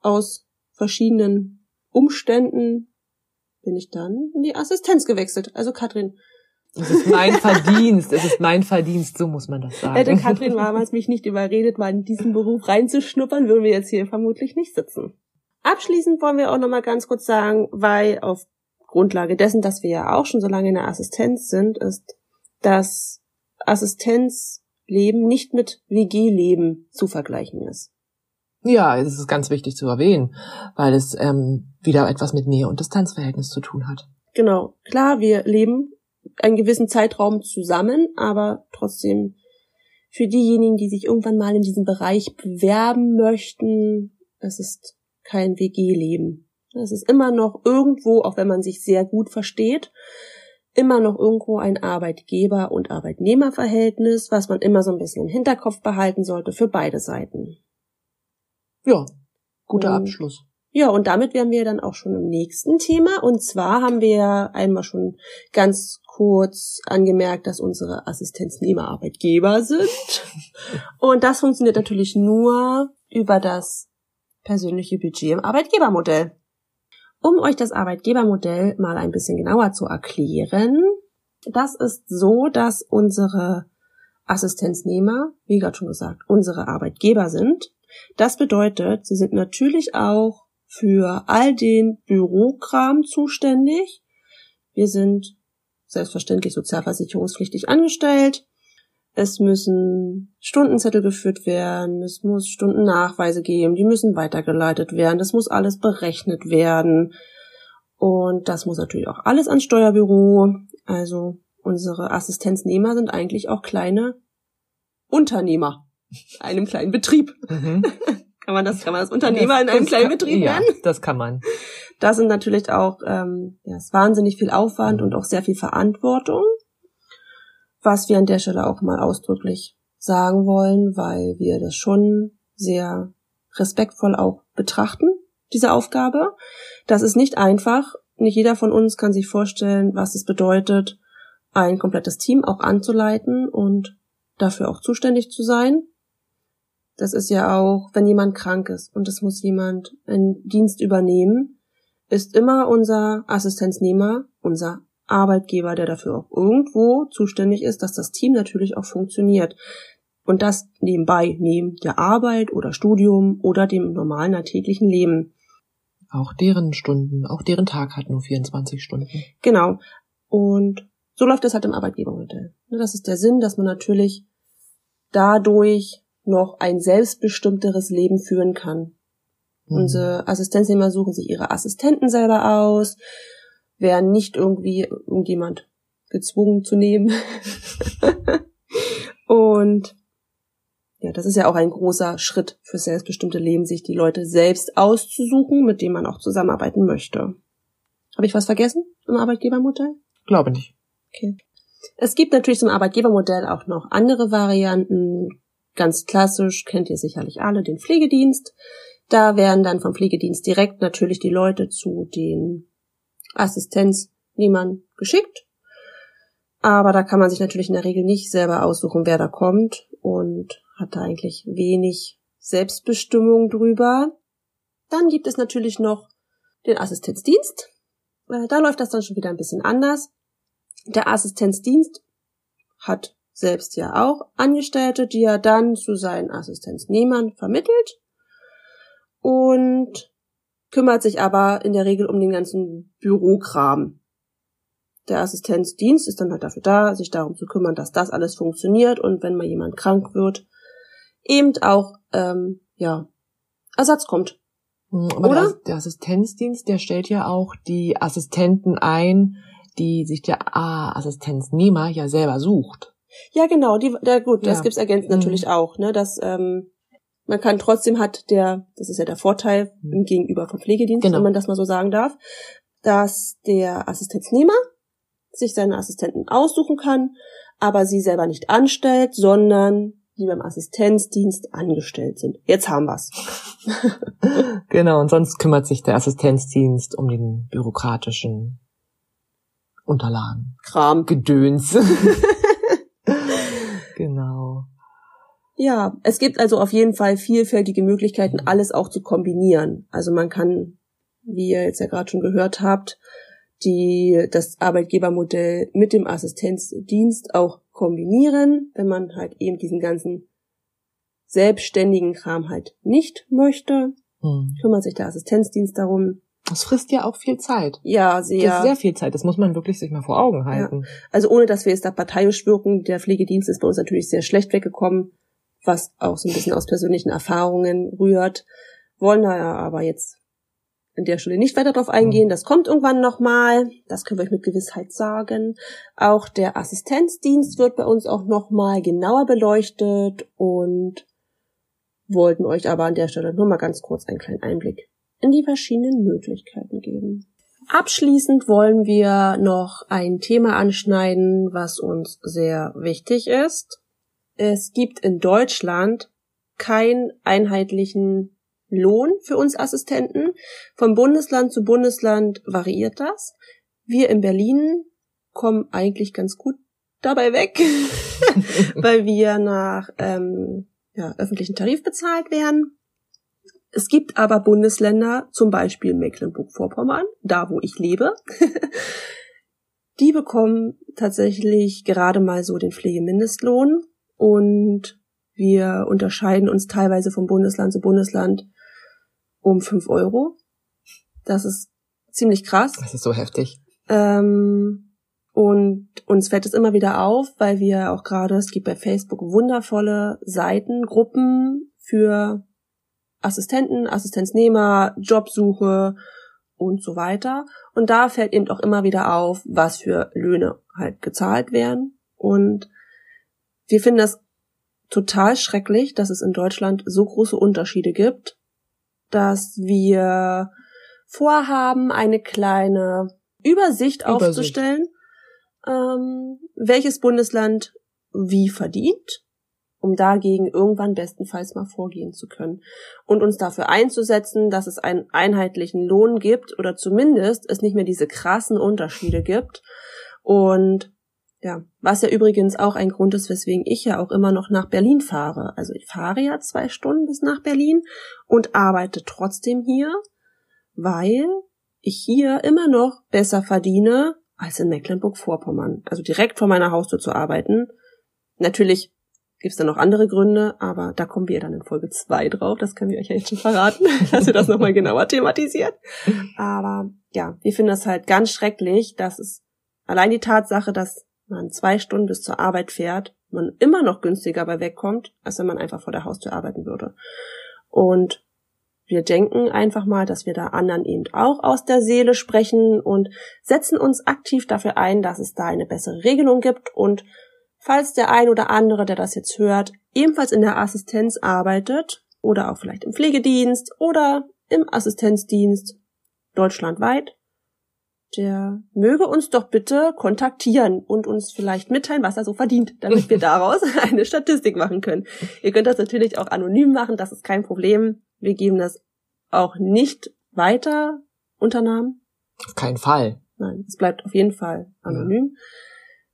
S1: aus verschiedenen Umständen bin ich dann in die Assistenz gewechselt. Also Katrin.
S2: Es ist mein Verdienst, es ist mein Verdienst, so muss man das sagen.
S1: Hätte Katrin damals mich nicht überredet, mal in diesen Beruf reinzuschnuppern, würden wir jetzt hier vermutlich nicht sitzen. Abschließend wollen wir auch noch mal ganz kurz sagen, weil auf Grundlage dessen, dass wir ja auch schon so lange in der Assistenz sind, ist, dass Assistenzleben nicht mit WG-Leben zu vergleichen ist.
S2: Ja, es ist ganz wichtig zu erwähnen, weil es ähm, wieder etwas mit Nähe- und Distanzverhältnis zu tun hat.
S1: Genau, klar, wir leben einen gewissen Zeitraum zusammen, aber trotzdem für diejenigen, die sich irgendwann mal in diesem Bereich bewerben möchten, es ist kein WG-Leben. Es ist immer noch irgendwo, auch wenn man sich sehr gut versteht, immer noch irgendwo ein Arbeitgeber- und Arbeitnehmerverhältnis, was man immer so ein bisschen im Hinterkopf behalten sollte für beide Seiten.
S2: Ja, guter und, Abschluss.
S1: Ja, und damit wären wir dann auch schon im nächsten Thema. Und zwar haben wir einmal schon ganz kurz angemerkt, dass unsere Assistenznehmer Arbeitgeber sind. Und das funktioniert natürlich nur über das persönliche Budget im Arbeitgebermodell. Um euch das Arbeitgebermodell mal ein bisschen genauer zu erklären, das ist so, dass unsere Assistenznehmer, wie gerade schon gesagt, unsere Arbeitgeber sind. Das bedeutet, sie sind natürlich auch für all den Bürokram zuständig. Wir sind selbstverständlich sozialversicherungspflichtig angestellt. Es müssen Stundenzettel geführt werden, es muss Stundennachweise geben, die müssen weitergeleitet werden, das muss alles berechnet werden. Und das muss natürlich auch alles ans Steuerbüro. Also unsere Assistenznehmer sind eigentlich auch kleine Unternehmer einem kleinen Betrieb. Mhm. kann man das, kann man das Unternehmer das, in einem kleinen kann, Betrieb nennen?
S2: Ja, das kann man.
S1: Das sind natürlich auch, ähm, ja, ist wahnsinnig viel Aufwand und auch sehr viel Verantwortung was wir an der Stelle auch mal ausdrücklich sagen wollen, weil wir das schon sehr respektvoll auch betrachten, diese Aufgabe. Das ist nicht einfach. Nicht jeder von uns kann sich vorstellen, was es bedeutet, ein komplettes Team auch anzuleiten und dafür auch zuständig zu sein. Das ist ja auch, wenn jemand krank ist und es muss jemand einen Dienst übernehmen, ist immer unser Assistenznehmer, unser Arbeitgeber, der dafür auch irgendwo zuständig ist, dass das Team natürlich auch funktioniert. Und das nebenbei, neben der Arbeit oder Studium oder dem normalen alltäglichen Leben.
S2: Auch deren Stunden, auch deren Tag hat nur 24 Stunden.
S1: Genau. Und so läuft das halt im Arbeitgebermodell. Das ist der Sinn, dass man natürlich dadurch noch ein selbstbestimmteres Leben führen kann. Mhm. Unsere Assistenznehmer suchen sich ihre Assistenten selber aus werden nicht irgendwie irgendjemand gezwungen zu nehmen. und ja, das ist ja auch ein großer Schritt für selbstbestimmte Leben, sich die Leute selbst auszusuchen, mit denen man auch zusammenarbeiten möchte. Habe ich was vergessen im Arbeitgebermodell?
S2: Glaube nicht.
S1: Okay. Es gibt natürlich zum Arbeitgebermodell auch noch andere Varianten. Ganz klassisch kennt ihr sicherlich alle den Pflegedienst. Da werden dann vom Pflegedienst direkt natürlich die Leute zu den Assistenznehmern geschickt. Aber da kann man sich natürlich in der Regel nicht selber aussuchen, wer da kommt und hat da eigentlich wenig Selbstbestimmung drüber. Dann gibt es natürlich noch den Assistenzdienst. Äh, da läuft das dann schon wieder ein bisschen anders. Der Assistenzdienst hat selbst ja auch Angestellte, die er dann zu seinen Assistenznehmern vermittelt. Und kümmert sich aber in der Regel um den ganzen Bürokram. Der Assistenzdienst ist dann halt dafür da, sich darum zu kümmern, dass das alles funktioniert und wenn mal jemand krank wird, eben auch ähm, ja Ersatz kommt.
S2: Hm, Aber
S1: Oder?
S2: Der, der Assistenzdienst, der stellt ja auch die Assistenten ein, die sich der Assistenznehmer ja selber sucht.
S1: Ja, genau, die, der, gut, das
S2: Ja.
S1: gibt's ergänzend
S2: Mhm.
S1: natürlich auch, ne, dass ähm, man kann trotzdem hat der, das ist ja der Vorteil im Gegenüber vom Pflegedienst,
S2: Genau.
S1: wenn man das mal so sagen darf, dass der Assistenznehmer sich seine Assistenten aussuchen kann, aber sie selber nicht anstellt, sondern die beim Assistenzdienst angestellt sind. Jetzt haben wir's.
S2: Genau, und sonst kümmert sich der Assistenzdienst um den bürokratischen Unterlagen.
S1: Kram.
S2: Gedöns. genau.
S1: Ja, es gibt also auf jeden Fall vielfältige Möglichkeiten, alles auch zu kombinieren. Also man kann, wie ihr jetzt ja gerade schon gehört habt, die, das Arbeitgebermodell mit dem Assistenzdienst auch kombinieren, wenn man halt eben diesen ganzen selbstständigen Kram halt nicht möchte,
S2: Hm.
S1: kümmert sich der Assistenzdienst darum.
S2: Das frisst ja auch viel Zeit.
S1: Ja,
S2: Das
S1: sehr.
S2: ist sehr viel Zeit. Das muss man wirklich sich mal vor Augen halten.
S1: Also ohne, dass wir jetzt da parteiisch wirken, der Pflegedienst ist bei uns natürlich sehr schlecht weggekommen, was auch so ein bisschen aus persönlichen Erfahrungen rührt. Wollen da ja aber jetzt an der Stelle nicht weiter drauf eingehen. Das kommt irgendwann nochmal. Das können wir euch mit Gewissheit sagen. Auch der Assistenzdienst wird bei uns auch nochmal genauer beleuchtet und wollten euch aber an der Stelle nur mal ganz kurz einen kleinen Einblick in die verschiedenen Möglichkeiten geben. Abschließend wollen wir noch ein Thema anschneiden, was uns sehr wichtig ist. Es gibt in Deutschland keinen einheitlichen Lohn für uns Assistenten. Vom Bundesland zu Bundesland variiert das. Wir in Berlin kommen eigentlich ganz gut dabei weg, weil wir nach ähm, ja, öffentlichen Tarif bezahlt werden. Es gibt aber Bundesländer, zum Beispiel Mecklenburg-Vorpommern, da wo ich lebe, die bekommen tatsächlich gerade mal so den Pflegemindestlohn und wir unterscheiden uns teilweise von Bundesland zu Bundesland um fünf Euro. Das ist ziemlich krass.
S2: Das ist so heftig.
S1: Ähm, und uns fällt es immer wieder auf, weil wir auch gerade, es gibt bei Facebook wundervolle Seiten, Gruppen für Assistenten, Assistenznehmer, Jobsuche und so weiter. Und da fällt eben auch immer wieder auf, was für Löhne halt gezahlt werden. Und wir finden das total schrecklich, dass es in Deutschland so große Unterschiede gibt, dass wir vorhaben, eine kleine Übersicht,
S2: Übersicht.
S1: aufzustellen, ähm, welches Bundesland wie verdient, um dagegen irgendwann bestenfalls mal vorgehen zu können und uns dafür einzusetzen, dass es einen einheitlichen Lohn gibt oder zumindest es nicht mehr diese krassen Unterschiede gibt und ja, was ja übrigens auch ein Grund ist, weswegen ich ja auch immer noch nach Berlin fahre. Also ich fahre ja zwei Stunden bis nach Berlin und arbeite trotzdem hier, weil ich hier immer noch besser verdiene als in Mecklenburg-Vorpommern. Also direkt vor meiner Haustür zu arbeiten. Natürlich gibt's da noch andere Gründe, aber da kommen wir dann in Folge zwei drauf. Das können wir euch ja jetzt schon verraten, dass wir das nochmal genauer thematisiert. Aber ja, wir finden das halt ganz schrecklich, dass es allein die Tatsache, dass man zwei Stunden bis zur Arbeit fährt, man immer noch günstiger bei wegkommt, als wenn man einfach vor der Haustür arbeiten würde. Und wir denken einfach mal, dass wir da anderen eben auch aus der Seele sprechen und setzen uns aktiv dafür ein, dass es da eine bessere Regelung gibt und falls der ein oder andere, der das jetzt hört, ebenfalls in der Assistenz arbeitet oder auch vielleicht im Pflegedienst oder im Assistenzdienst deutschlandweit, der möge uns doch bitte kontaktieren und uns vielleicht mitteilen, was er so verdient, damit wir daraus eine Statistik machen können. Ihr könnt das natürlich auch anonym machen, das ist kein Problem. Wir geben das auch nicht weiter unter Namen.
S2: Auf keinen Fall.
S1: Nein, es bleibt auf jeden Fall anonym.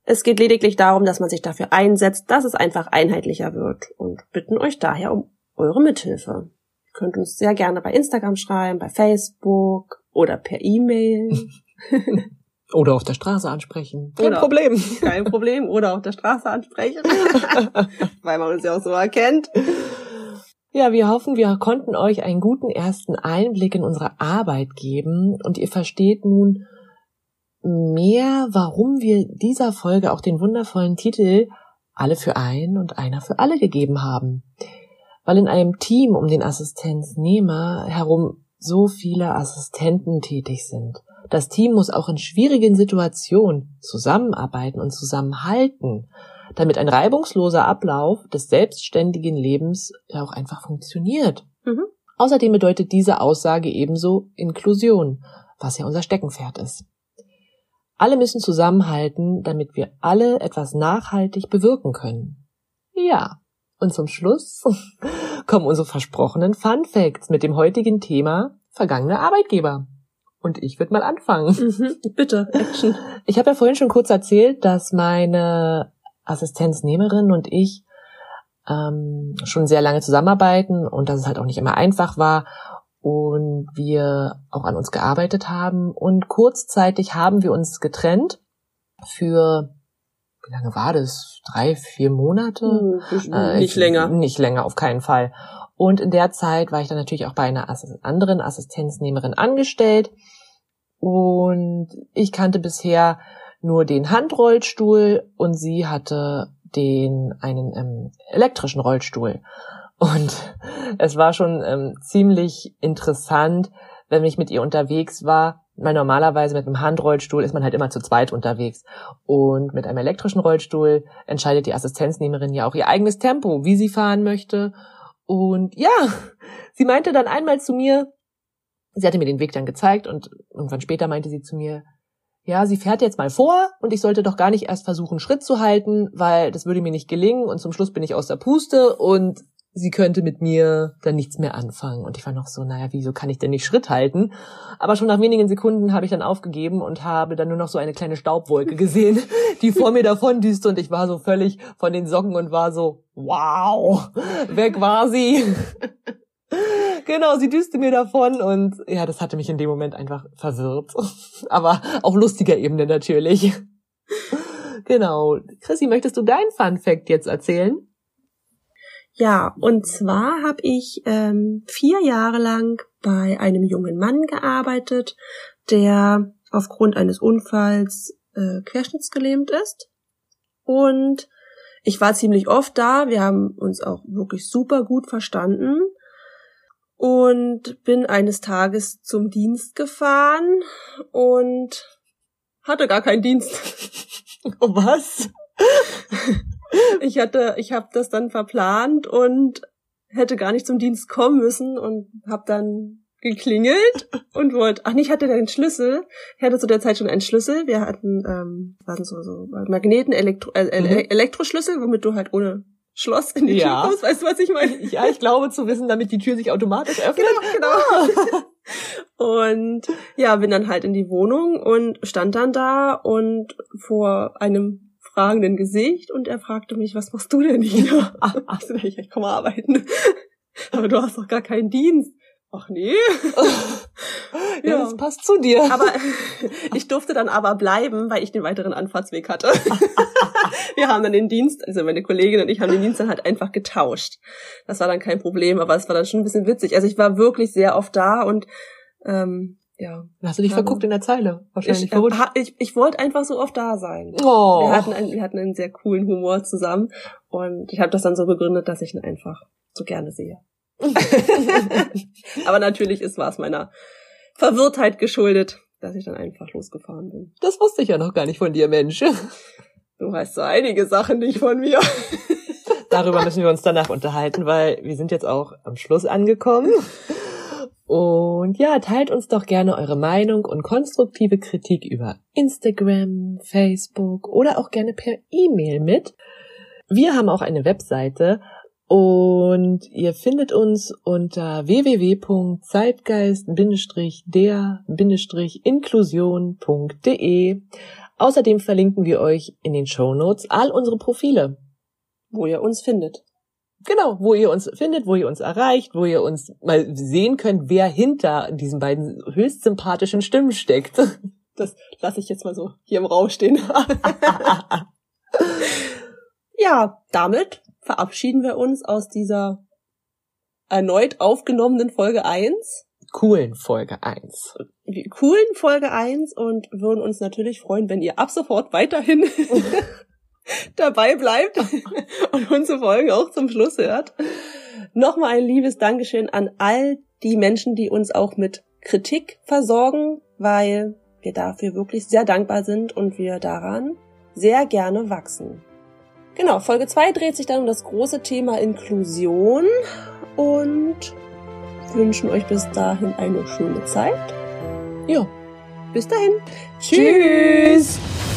S1: Es geht lediglich darum, dass man sich dafür einsetzt, dass es einfach einheitlicher wird und bitten euch daher um eure Mithilfe. Ihr könnt uns sehr gerne bei Instagram schreiben, bei Facebook oder per E-Mail.
S2: Oder auf der Straße ansprechen. Kein
S1: Oder-
S2: Problem.
S1: Kein Problem. Oder auf der Straße ansprechen. Weil man uns ja auch so erkennt.
S2: Ja, wir hoffen, wir konnten euch einen guten ersten Einblick in unsere Arbeit geben und ihr versteht nun mehr, warum wir dieser Folge auch den wundervollen Titel Alle für ein und einer für alle gegeben haben. Weil in einem Team um den Assistenznehmer herum so viele Assistenten tätig sind. Das Team muss auch in schwierigen Situationen zusammenarbeiten und zusammenhalten, damit ein reibungsloser Ablauf des selbstständigen Lebens auch einfach funktioniert. Mhm. Außerdem bedeutet diese Aussage ebenso Inklusion, was ja unser Steckenpferd ist. Alle müssen zusammenhalten, damit wir alle etwas nachhaltig bewirken können. Ja, und zum Schluss kommen unsere versprochenen Fun Facts mit dem heutigen Thema vergangene Arbeitgeber. Und ich würde mal anfangen.
S1: Mhm, bitte, Action.
S2: Ich habe ja vorhin schon kurz erzählt, dass meine Assistenznehmerin und ich ähm, schon sehr lange zusammenarbeiten und dass es halt auch nicht immer einfach war und wir auch an uns gearbeitet haben. Und kurzzeitig haben wir uns getrennt für, wie lange war das? Drei, vier Monate?
S1: Hm, äh, nicht ich, länger.
S2: Nicht länger, auf keinen Fall. Und in der Zeit war ich dann natürlich auch bei einer anderen Assistenznehmerin angestellt. Und ich kannte bisher nur den Handrollstuhl und sie hatte den einen ähm, elektrischen Rollstuhl. Und es war schon ähm, ziemlich interessant, wenn ich mit ihr unterwegs war, weil normalerweise mit einem Handrollstuhl ist man halt immer zu zweit unterwegs. Und mit einem elektrischen Rollstuhl entscheidet die Assistenznehmerin ja auch ihr eigenes Tempo, wie sie fahren möchte. Und ja, sie meinte dann einmal zu mir, sie hatte mir den Weg dann gezeigt und irgendwann später meinte sie zu mir, ja, sie fährt jetzt mal vor und ich sollte doch gar nicht erst versuchen, Schritt zu halten, weil das würde mir nicht gelingen und zum Schluss bin ich aus der Puste und sie könnte mit mir dann nichts mehr anfangen. Und ich war noch so, naja, wieso kann ich denn nicht Schritt halten? Aber schon nach wenigen Sekunden habe ich dann aufgegeben und habe dann nur noch so eine kleine Staubwolke gesehen, die vor mir davon düste und ich war so völlig von den Socken und war so, wow, weg war sie. genau, sie düste mir davon und ja, das hatte mich in dem Moment einfach verwirrt. Aber auf lustiger Ebene natürlich. Genau. Chrissy, möchtest du dein Fun Fact jetzt erzählen?
S1: Ja, und zwar habe ich ähm, vier Jahre lang bei einem jungen Mann gearbeitet, der aufgrund eines Unfalls äh, querschnittsgelähmt ist. Und ich war ziemlich oft da. Wir haben uns auch wirklich super gut verstanden. Und bin eines Tages zum Dienst gefahren und hatte gar keinen Dienst.
S2: oh, was?
S1: Ich hatte, ich habe das dann verplant und hätte gar nicht zum Dienst kommen müssen und habe dann geklingelt und wollte, ach nicht, hatte den Schlüssel. Ich hatte zu der Zeit schon einen Schlüssel. Wir hatten, ähm, waren so, so Magneten, Elektro, äh, mhm. Elektroschlüssel, womit du halt ohne Schloss in die ja. Tür kommst. Weißt du, was ich meine?
S2: Ja, ich glaube zu wissen, damit die Tür sich automatisch öffnet.
S1: Genau, genau. und ja, bin dann halt in die Wohnung und stand dann da und vor einem fragenden Gesicht und er fragte mich, was machst du denn hier? Ach, ich, ich komme arbeiten. Aber du hast doch gar keinen Dienst. Ach nee.
S2: ja, ja, das passt zu dir.
S1: Aber ich durfte dann aber bleiben, weil ich den weiteren Anfahrtsweg hatte. Wir haben dann den Dienst, also meine Kollegin und ich haben den Dienst dann halt einfach getauscht. Das war dann kein Problem, aber es war dann schon ein bisschen witzig. Also ich war wirklich sehr oft da und ähm, ja.
S2: Hast du dich verguckt in der Zeile? Wahrscheinlich
S1: ich, äh, ich, ich wollte einfach so oft da sein. Oh. Wir, hatten einen, wir hatten einen sehr coolen Humor zusammen und ich habe das dann so begründet, dass ich ihn einfach so gerne sehe. Aber natürlich ist war es meiner Verwirrtheit geschuldet, dass ich dann einfach losgefahren bin.
S2: Das wusste ich ja noch gar nicht von dir, Mensch.
S1: Du weißt so einige Sachen nicht von mir.
S2: Darüber müssen wir uns danach unterhalten, weil wir sind jetzt auch am Schluss angekommen. Und ja, teilt uns doch gerne eure Meinung und konstruktive Kritik über Instagram, Facebook oder auch gerne per E-Mail mit. Wir haben auch eine Webseite und ihr findet uns unter www.zeitgeist-der-inklusion.de. Außerdem verlinken wir euch in den Show Notes all unsere Profile.
S1: Wo ihr uns findet.
S2: Genau, wo ihr uns findet, wo ihr uns erreicht, wo ihr uns mal sehen könnt, wer hinter diesen beiden höchst sympathischen Stimmen steckt.
S1: Das lasse ich jetzt mal so hier im Raum stehen. ja, damit verabschieden wir uns aus dieser erneut aufgenommenen Folge 1.
S2: Coolen Folge 1.
S1: Coolen Folge 1 und würden uns natürlich freuen, wenn ihr ab sofort weiterhin dabei bleibt und unsere Folgen auch zum Schluss hört. Nochmal ein liebes Dankeschön an all die Menschen, die uns auch mit Kritik versorgen, weil wir dafür wirklich sehr dankbar sind und wir daran sehr gerne wachsen. Genau, Folge 2 dreht sich dann um das große Thema Inklusion und wünschen euch bis dahin eine schöne Zeit. Ja, bis dahin. Tschüss. Tschüss.